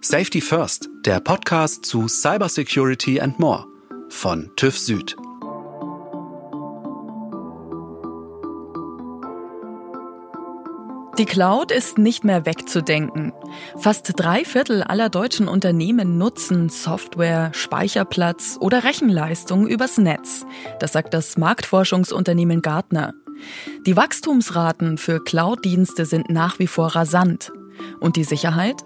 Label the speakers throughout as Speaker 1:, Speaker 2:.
Speaker 1: Safety First, der Podcast zu Cybersecurity and More von TÜV Süd.
Speaker 2: Die Cloud ist nicht mehr wegzudenken. Fast drei Viertel aller deutschen Unternehmen nutzen Software, Speicherplatz oder Rechenleistung übers Netz. Das sagt das Marktforschungsunternehmen Gartner. Die Wachstumsraten für Cloud-Dienste sind nach wie vor rasant. Und die Sicherheit?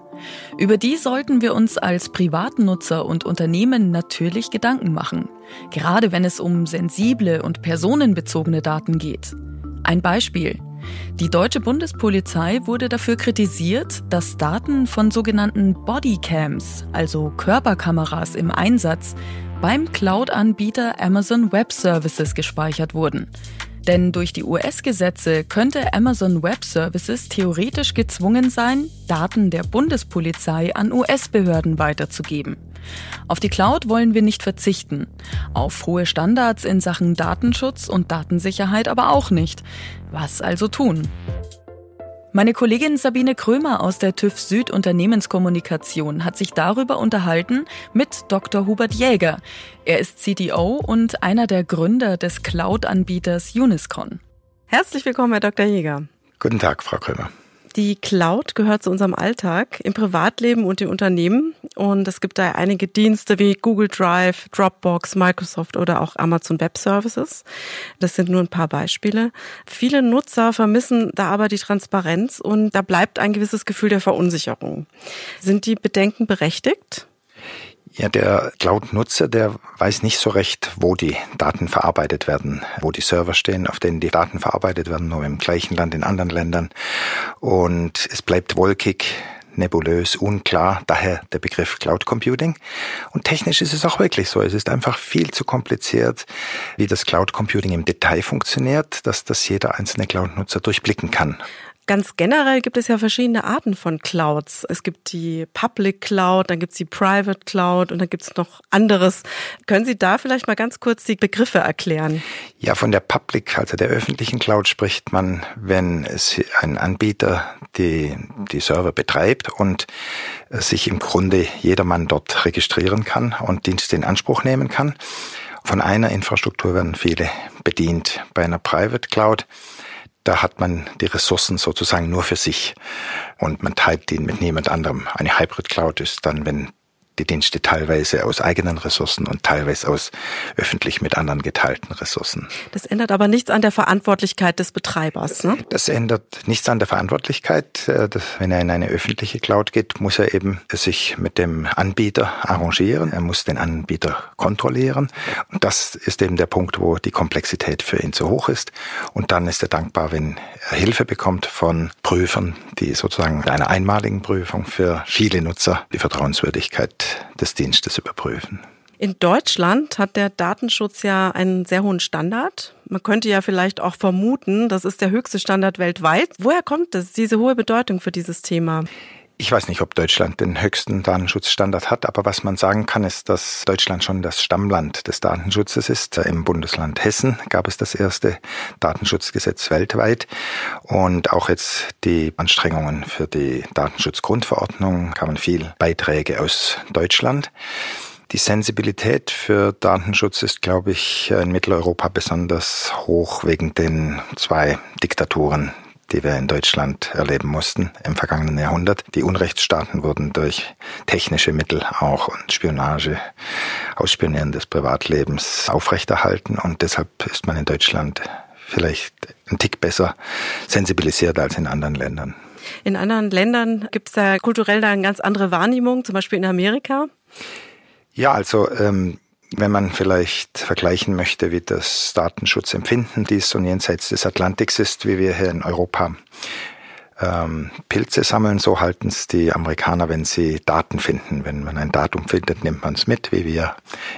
Speaker 2: Über die sollten wir uns als Privatnutzer und Unternehmen natürlich Gedanken machen, gerade wenn es um sensible und personenbezogene Daten geht. Ein Beispiel. Die deutsche Bundespolizei wurde dafür kritisiert, dass Daten von sogenannten Bodycams, also Körperkameras im Einsatz, beim Cloud-Anbieter Amazon Web Services gespeichert wurden. Denn durch die US-Gesetze könnte Amazon Web Services theoretisch gezwungen sein, Daten der Bundespolizei an US-Behörden weiterzugeben. Auf die Cloud wollen wir nicht verzichten. Auf hohe Standards in Sachen Datenschutz und Datensicherheit aber auch nicht. Was also tun? Meine Kollegin Sabine Krömer aus der TÜV Süd Unternehmenskommunikation hat sich darüber unterhalten mit Dr. Hubert Jäger. Er ist CTO und einer der Gründer des Cloud-Anbieters Uniscon.
Speaker 3: Herzlich willkommen, Herr Dr. Jäger.
Speaker 4: Guten Tag, Frau Krömer.
Speaker 3: Die Cloud gehört zu unserem Alltag im Privatleben und im Unternehmen. Und es gibt da einige Dienste wie Google Drive, Dropbox, Microsoft oder auch Amazon Web Services. Das sind nur ein paar Beispiele. Viele Nutzer vermissen da aber die Transparenz und da bleibt ein gewisses Gefühl der Verunsicherung. Sind die Bedenken berechtigt?
Speaker 4: Ja, der Cloud-Nutzer, der weiß nicht so recht, wo die Daten verarbeitet werden, wo die Server stehen, auf denen die Daten verarbeitet werden, nur im gleichen Land, in anderen Ländern. Und es bleibt wolkig, nebulös, unklar, daher der Begriff Cloud Computing. Und technisch ist es auch wirklich so. Es ist einfach viel zu kompliziert, wie das Cloud Computing im Detail funktioniert, dass das jeder einzelne Cloud-Nutzer durchblicken kann.
Speaker 3: Ganz generell gibt es ja verschiedene Arten von Clouds. Es gibt die Public Cloud, dann gibt es die Private Cloud und dann gibt es noch anderes. Können Sie da vielleicht mal ganz kurz die Begriffe erklären?
Speaker 4: Ja, von der Public, also der öffentlichen Cloud spricht man, wenn es ein Anbieter die, die Server betreibt und sich im Grunde jedermann dort registrieren kann und Dienste in Anspruch nehmen kann. Von einer Infrastruktur werden viele bedient. Bei einer Private Cloud da hat man die Ressourcen sozusagen nur für sich und man teilt die mit niemand anderem. Eine Hybrid Cloud ist dann, wenn die Dienste teilweise aus eigenen Ressourcen und teilweise aus öffentlich mit anderen geteilten Ressourcen.
Speaker 3: Das ändert aber nichts an der Verantwortlichkeit des Betreibers. Ne?
Speaker 4: Das ändert nichts an der Verantwortlichkeit. Äh, wenn er in eine öffentliche Cloud geht, muss er eben sich mit dem Anbieter arrangieren. Er muss den Anbieter kontrollieren. Und das ist eben der Punkt, wo die Komplexität für ihn zu hoch ist. Und dann ist er dankbar, wenn er Hilfe bekommt von Prüfern, die sozusagen einer einmaligen Prüfung für viele Nutzer die Vertrauenswürdigkeit des Dienstes überprüfen.
Speaker 3: In Deutschland hat der Datenschutz ja einen sehr hohen Standard. Man könnte ja vielleicht auch vermuten, das ist der höchste Standard weltweit. Woher kommt es, diese hohe Bedeutung für dieses Thema?
Speaker 4: Ich weiß nicht, ob Deutschland den höchsten Datenschutzstandard hat, aber was man sagen kann, ist, dass Deutschland schon das Stammland des Datenschutzes ist. Im Bundesland Hessen gab es das erste Datenschutzgesetz weltweit und auch jetzt die Anstrengungen für die Datenschutzgrundverordnung kamen viel Beiträge aus Deutschland. Die Sensibilität für Datenschutz ist, glaube ich, in Mitteleuropa besonders hoch wegen den zwei Diktaturen, die wir in Deutschland erleben mussten im vergangenen Jahrhundert. Die Unrechtsstaaten wurden durch technische Mittel auch und Spionage, Ausspionieren des Privatlebens aufrechterhalten und deshalb ist man in Deutschland vielleicht ein Tick besser sensibilisiert als in anderen Ländern.
Speaker 3: In anderen Ländern gibt es da kulturell da eine ganz andere Wahrnehmung, zum Beispiel in Amerika?
Speaker 4: Ja, also ähm, wenn man vielleicht vergleichen möchte, wie das Datenschutzempfinden dies und jenseits des Atlantiks ist, wie wir hier in Europa ähm, Pilze sammeln, so halten es die Amerikaner, wenn sie Daten finden. Wenn man ein Datum findet, nimmt man es mit, wie wir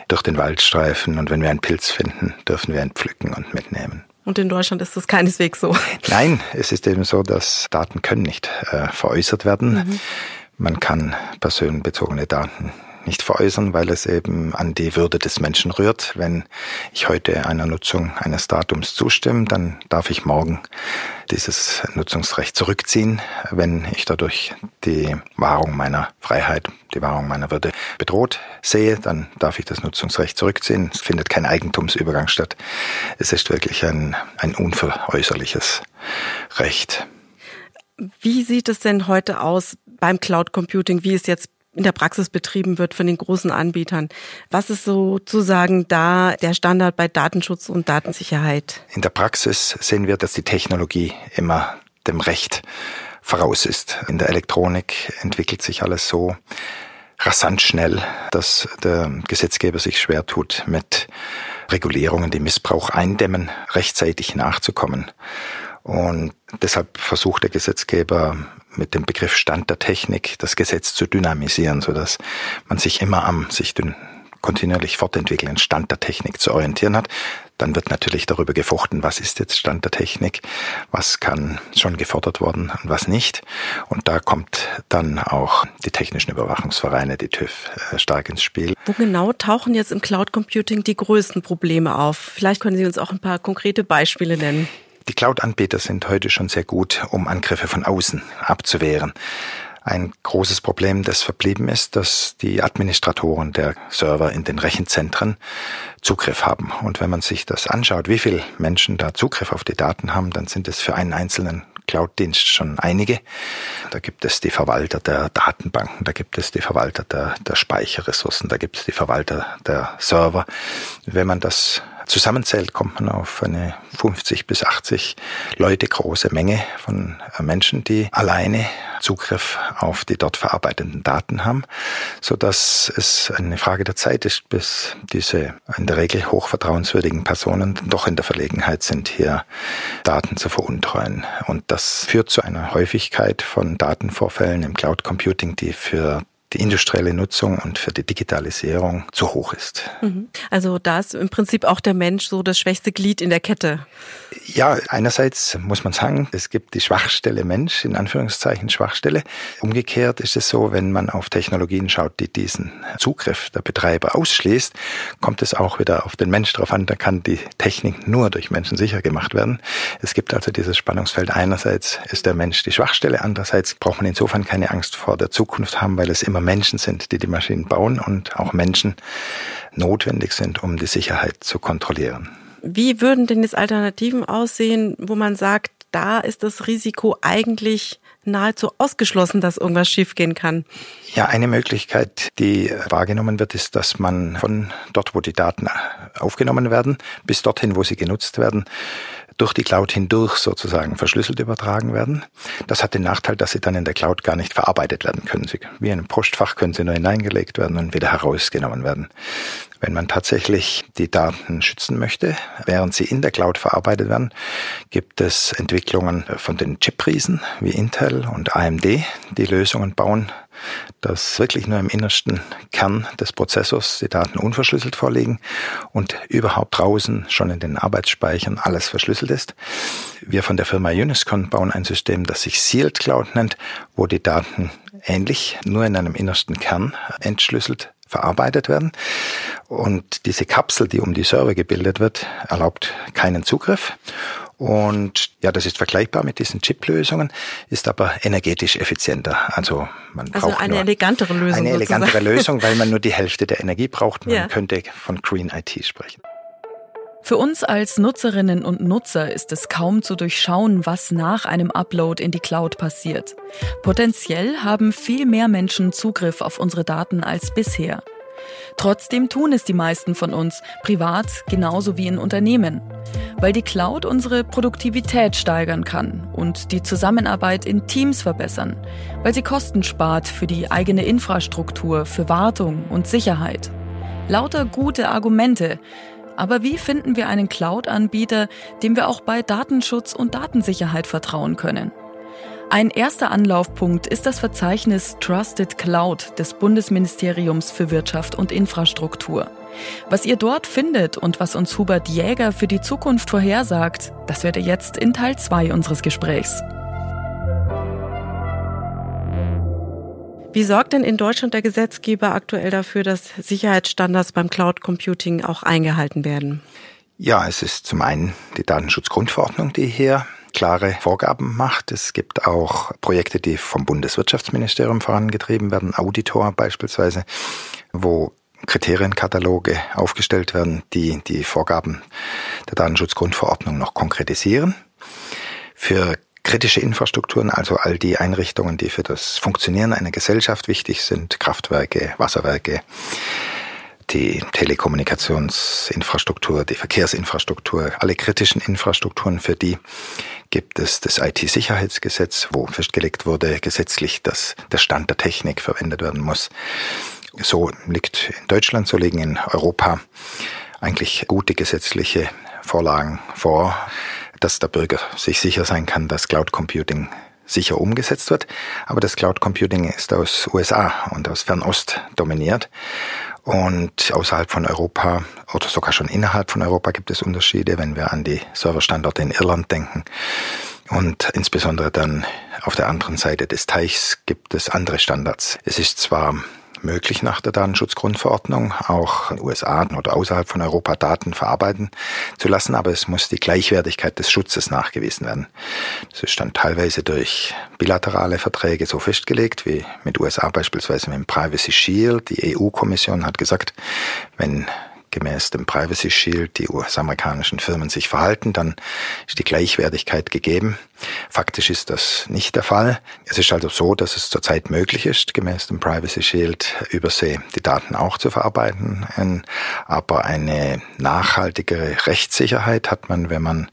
Speaker 4: durch den Wald streifen. Und wenn wir einen Pilz finden, dürfen wir ihn pflücken und mitnehmen.
Speaker 3: Und in Deutschland ist das keineswegs so.
Speaker 4: Nein, es ist eben so, dass Daten können nicht äh, veräußert werden. Mhm. Man kann personenbezogene Daten nicht veräußern, weil es eben an die Würde des Menschen rührt. Wenn ich heute einer Nutzung eines Datums zustimme, dann darf ich morgen dieses Nutzungsrecht zurückziehen, wenn ich dadurch die Wahrung meiner Freiheit, die Wahrung meiner Würde bedroht sehe, dann darf ich das Nutzungsrecht zurückziehen. Es findet kein Eigentumsübergang statt. Es ist wirklich ein, ein unveräußerliches Recht.
Speaker 3: Wie sieht es denn heute aus beim Cloud Computing, wie es jetzt in der Praxis betrieben wird von den großen Anbietern. Was ist sozusagen da der Standard bei Datenschutz und Datensicherheit?
Speaker 4: In der Praxis sehen wir, dass die Technologie immer dem Recht voraus ist. In der Elektronik entwickelt sich alles so rasant schnell, dass der Gesetzgeber sich schwer tut, mit Regulierungen, die Missbrauch eindämmen, rechtzeitig nachzukommen. Und deshalb versucht der Gesetzgeber mit dem Begriff Stand der Technik das Gesetz zu dynamisieren, so dass man sich immer am sich kontinuierlich fortentwickelnden Stand der Technik zu orientieren hat. Dann wird natürlich darüber gefochten, was ist jetzt Stand der Technik, was kann schon gefordert worden und was nicht. Und da kommt dann auch die technischen Überwachungsvereine, die TÜV, äh, stark ins Spiel.
Speaker 3: Wo genau tauchen jetzt im Cloud Computing die größten Probleme auf? Vielleicht können Sie uns auch ein paar konkrete Beispiele nennen.
Speaker 4: Die Cloud-Anbieter sind heute schon sehr gut, um Angriffe von außen abzuwehren. Ein großes Problem, das verblieben ist, dass die Administratoren der Server in den Rechenzentren Zugriff haben. Und wenn man sich das anschaut, wie viele Menschen da Zugriff auf die Daten haben, dann sind es für einen einzelnen Cloud-Dienst schon einige. Da gibt es die Verwalter der Datenbanken, da gibt es die Verwalter der, der Speicherressourcen, da gibt es die Verwalter der Server. Wenn man das zusammenzählt, kommt man auf eine 50 bis 80 Leute große Menge von äh, Menschen, die alleine Zugriff auf die dort verarbeitenden Daten haben, so dass es eine Frage der Zeit ist, bis diese in der Regel hochvertrauenswürdigen Personen doch in der Verlegenheit sind, hier Daten zu veruntreuen. Und das führt zu einer Häufigkeit von Datenvorfällen im Cloud Computing, die für die industrielle Nutzung und für die Digitalisierung zu hoch ist.
Speaker 3: Mhm. Also da ist im Prinzip auch der Mensch so das schwächste Glied in der Kette.
Speaker 4: Ja, einerseits muss man sagen, es gibt die Schwachstelle Mensch, in Anführungszeichen Schwachstelle. Umgekehrt ist es so, wenn man auf Technologien schaut, die diesen Zugriff der Betreiber ausschließt, kommt es auch wieder auf den Mensch drauf an. Da kann die Technik nur durch Menschen sicher gemacht werden. Es gibt also dieses Spannungsfeld. Einerseits ist der Mensch die Schwachstelle, andererseits braucht man insofern keine Angst vor der Zukunft haben, weil es immer Menschen sind, die die Maschinen bauen und auch Menschen notwendig sind, um die Sicherheit zu kontrollieren.
Speaker 3: Wie würden denn jetzt Alternativen aussehen, wo man sagt, da ist das Risiko eigentlich nahezu ausgeschlossen, dass irgendwas schiefgehen kann?
Speaker 4: Ja, eine Möglichkeit, die wahrgenommen wird, ist, dass man von dort, wo die Daten aufgenommen werden, bis dorthin, wo sie genutzt werden, durch die Cloud hindurch sozusagen verschlüsselt übertragen werden. Das hat den Nachteil, dass sie dann in der Cloud gar nicht verarbeitet werden können. Sie, wie in einem Postfach können sie nur hineingelegt werden und wieder herausgenommen werden. Wenn man tatsächlich die Daten schützen möchte, während sie in der Cloud verarbeitet werden, gibt es Entwicklungen von den Chip-Riesen wie Intel und AMD, die Lösungen bauen, dass wirklich nur im innersten Kern des Prozessors die Daten unverschlüsselt vorliegen und überhaupt draußen schon in den Arbeitsspeichern alles verschlüsselt ist. Wir von der Firma Uniscon bauen ein System, das sich Sealed Cloud nennt, wo die Daten ähnlich nur in einem innersten Kern entschlüsselt verarbeitet werden. Und diese Kapsel, die um die Server gebildet wird, erlaubt keinen Zugriff. Und ja, das ist vergleichbar mit diesen Chip-Lösungen, ist aber energetisch effizienter. Also man
Speaker 3: also
Speaker 4: braucht
Speaker 3: eine elegantere Lösung.
Speaker 4: Eine elegantere sozusagen. Lösung, weil man nur die Hälfte der Energie braucht. Man ja. könnte von Green IT sprechen.
Speaker 2: Für uns als Nutzerinnen und Nutzer ist es kaum zu durchschauen, was nach einem Upload in die Cloud passiert. Potenziell haben viel mehr Menschen Zugriff auf unsere Daten als bisher. Trotzdem tun es die meisten von uns, privat genauso wie in Unternehmen, weil die Cloud unsere Produktivität steigern kann und die Zusammenarbeit in Teams verbessern, weil sie Kosten spart für die eigene Infrastruktur, für Wartung und Sicherheit. Lauter gute Argumente, aber wie finden wir einen Cloud-Anbieter, dem wir auch bei Datenschutz und Datensicherheit vertrauen können? Ein erster Anlaufpunkt ist das Verzeichnis Trusted Cloud des Bundesministeriums für Wirtschaft und Infrastruktur. Was ihr dort findet und was uns Hubert Jäger für die Zukunft vorhersagt, das werdet ihr jetzt in Teil 2 unseres Gesprächs.
Speaker 3: Wie sorgt denn in Deutschland der Gesetzgeber aktuell dafür, dass Sicherheitsstandards beim Cloud Computing auch eingehalten werden?
Speaker 4: Ja, es ist zum einen die Datenschutzgrundverordnung, die hier klare Vorgaben macht. Es gibt auch Projekte, die vom Bundeswirtschaftsministerium vorangetrieben werden, Auditor beispielsweise, wo Kriterienkataloge aufgestellt werden, die die Vorgaben der Datenschutzgrundverordnung noch konkretisieren. Für kritische Infrastrukturen, also all die Einrichtungen, die für das Funktionieren einer Gesellschaft wichtig sind, Kraftwerke, Wasserwerke, die Telekommunikationsinfrastruktur, die Verkehrsinfrastruktur, alle kritischen Infrastrukturen, für die gibt es das IT-Sicherheitsgesetz, wo festgelegt wurde gesetzlich, dass der Stand der Technik verwendet werden muss. So liegt in Deutschland, so liegen in Europa eigentlich gute gesetzliche Vorlagen vor dass der Bürger sich sicher sein kann, dass Cloud Computing sicher umgesetzt wird. Aber das Cloud Computing ist aus USA und aus Fernost dominiert. Und außerhalb von Europa oder sogar schon innerhalb von Europa gibt es Unterschiede, wenn wir an die Serverstandorte in Irland denken. Und insbesondere dann auf der anderen Seite des Teichs gibt es andere Standards. Es ist zwar möglich nach der Datenschutzgrundverordnung, auch in den USA oder außerhalb von Europa Daten verarbeiten zu lassen, aber es muss die Gleichwertigkeit des Schutzes nachgewiesen werden. Das ist dann teilweise durch bilaterale Verträge so festgelegt, wie mit USA beispielsweise mit dem Privacy Shield. Die EU-Kommission hat gesagt, wenn gemäß dem Privacy Shield die US-amerikanischen Firmen sich verhalten, dann ist die Gleichwertigkeit gegeben. Faktisch ist das nicht der Fall. Es ist also so, dass es zurzeit möglich ist, gemäß dem Privacy Shield übersee die Daten auch zu verarbeiten. Aber eine nachhaltigere Rechtssicherheit hat man, wenn man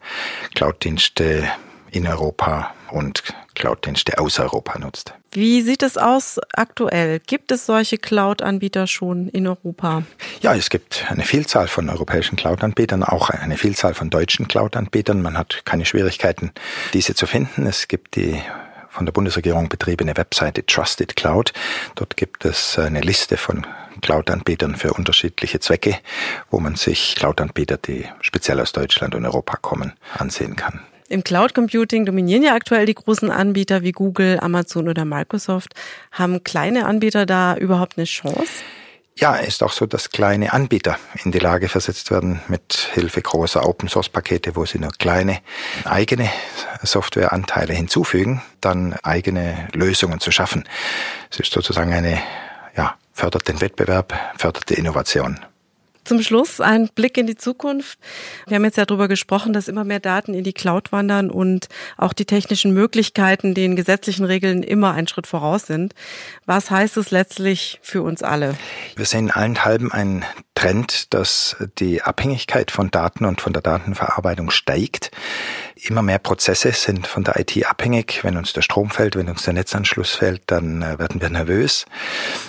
Speaker 4: Cloud-Dienste in Europa und Cloud-Dienste aus Europa nutzt.
Speaker 3: Wie sieht es aus aktuell? Gibt es solche Cloud-Anbieter schon in Europa?
Speaker 4: Ja, es gibt eine Vielzahl von europäischen Cloud-Anbietern, auch eine Vielzahl von deutschen Cloud-Anbietern. Man hat keine Schwierigkeiten, diese zu finden. Es gibt die von der Bundesregierung betriebene Webseite Trusted Cloud. Dort gibt es eine Liste von Cloud-Anbietern für unterschiedliche Zwecke, wo man sich Cloud-Anbieter, die speziell aus Deutschland und Europa kommen, ansehen kann.
Speaker 3: Im Cloud Computing dominieren ja aktuell die großen Anbieter wie Google, Amazon oder Microsoft. Haben kleine Anbieter da überhaupt eine Chance?
Speaker 4: Ja, ist auch so, dass kleine Anbieter in die Lage versetzt werden, mit Hilfe großer Open Source Pakete, wo sie nur kleine eigene Softwareanteile hinzufügen, dann eigene Lösungen zu schaffen. Es ist sozusagen eine, ja, fördert den Wettbewerb, fördert die Innovation.
Speaker 3: Zum Schluss ein Blick in die Zukunft. Wir haben jetzt ja darüber gesprochen, dass immer mehr Daten in die Cloud wandern und auch die technischen Möglichkeiten den gesetzlichen Regeln immer einen Schritt voraus sind. Was heißt es letztlich für uns alle?
Speaker 4: Wir sehen allenthalben einen Trend, dass die Abhängigkeit von Daten und von der Datenverarbeitung steigt. Immer mehr Prozesse sind von der IT abhängig. Wenn uns der Strom fällt, wenn uns der Netzanschluss fällt, dann äh, werden wir nervös.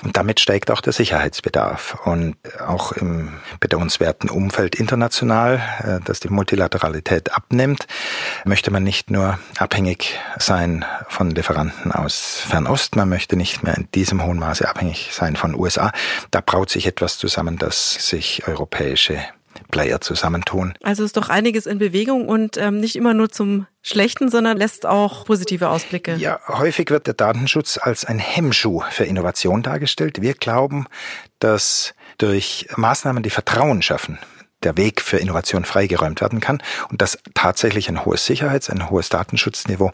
Speaker 4: Und damit steigt auch der Sicherheitsbedarf. Und auch im bedauernswerten Umfeld international, äh, dass die Multilateralität abnimmt, möchte man nicht nur abhängig sein von Lieferanten aus Fernost, man möchte nicht mehr in diesem hohen Maße abhängig sein von USA. Da braut sich etwas zusammen, dass sich europäische Player zusammentun.
Speaker 3: Also ist doch einiges in Bewegung und ähm, nicht immer nur zum Schlechten, sondern lässt auch positive Ausblicke.
Speaker 4: Ja, häufig wird der Datenschutz als ein Hemmschuh für Innovation dargestellt. Wir glauben, dass durch Maßnahmen, die Vertrauen schaffen, der Weg für Innovation freigeräumt werden kann und dass tatsächlich ein hohes Sicherheits-, ein hohes Datenschutzniveau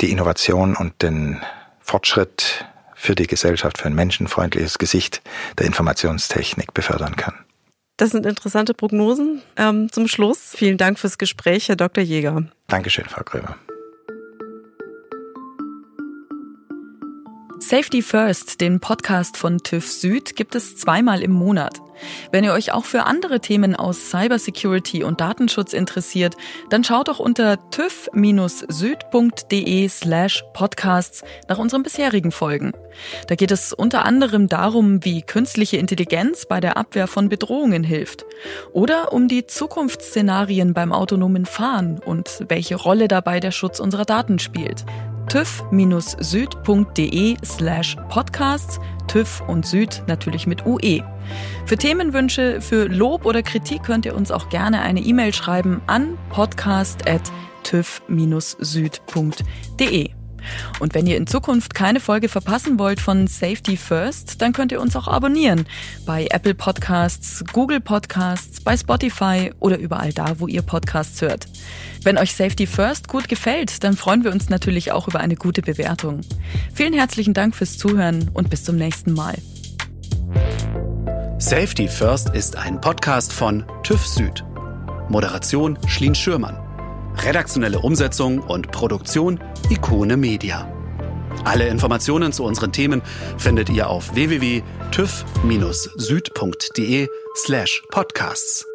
Speaker 4: die Innovation und den Fortschritt für die Gesellschaft, für ein menschenfreundliches Gesicht der Informationstechnik befördern kann.
Speaker 3: Das sind interessante Prognosen. Ähm, zum Schluss vielen Dank fürs Gespräch, Herr Dr. Jäger.
Speaker 4: Dankeschön, Frau Krömer.
Speaker 2: Safety First, den Podcast von TÜV Süd, gibt es zweimal im Monat. Wenn ihr euch auch für andere Themen aus Cybersecurity und Datenschutz interessiert, dann schaut doch unter tüv-süd.de slash podcasts nach unseren bisherigen Folgen. Da geht es unter anderem darum, wie künstliche Intelligenz bei der Abwehr von Bedrohungen hilft. Oder um die Zukunftsszenarien beim autonomen Fahren und welche Rolle dabei der Schutz unserer Daten spielt tüv-süd.de slash podcasts, TÜV und Süd natürlich mit UE. Für Themenwünsche, für Lob oder Kritik könnt ihr uns auch gerne eine E-Mail schreiben an podcast.tüv-süd.de. Und wenn ihr in Zukunft keine Folge verpassen wollt von Safety First, dann könnt ihr uns auch abonnieren. Bei Apple Podcasts, Google Podcasts, bei Spotify oder überall da, wo ihr Podcasts hört. Wenn euch Safety First gut gefällt, dann freuen wir uns natürlich auch über eine gute Bewertung. Vielen herzlichen Dank fürs Zuhören und bis zum nächsten Mal.
Speaker 1: Safety First ist ein Podcast von TÜV Süd. Moderation Schlien Schürmann. Redaktionelle Umsetzung und Produktion Ikone Media. Alle Informationen zu unseren Themen findet ihr auf www.tüv-süd.de slash podcasts.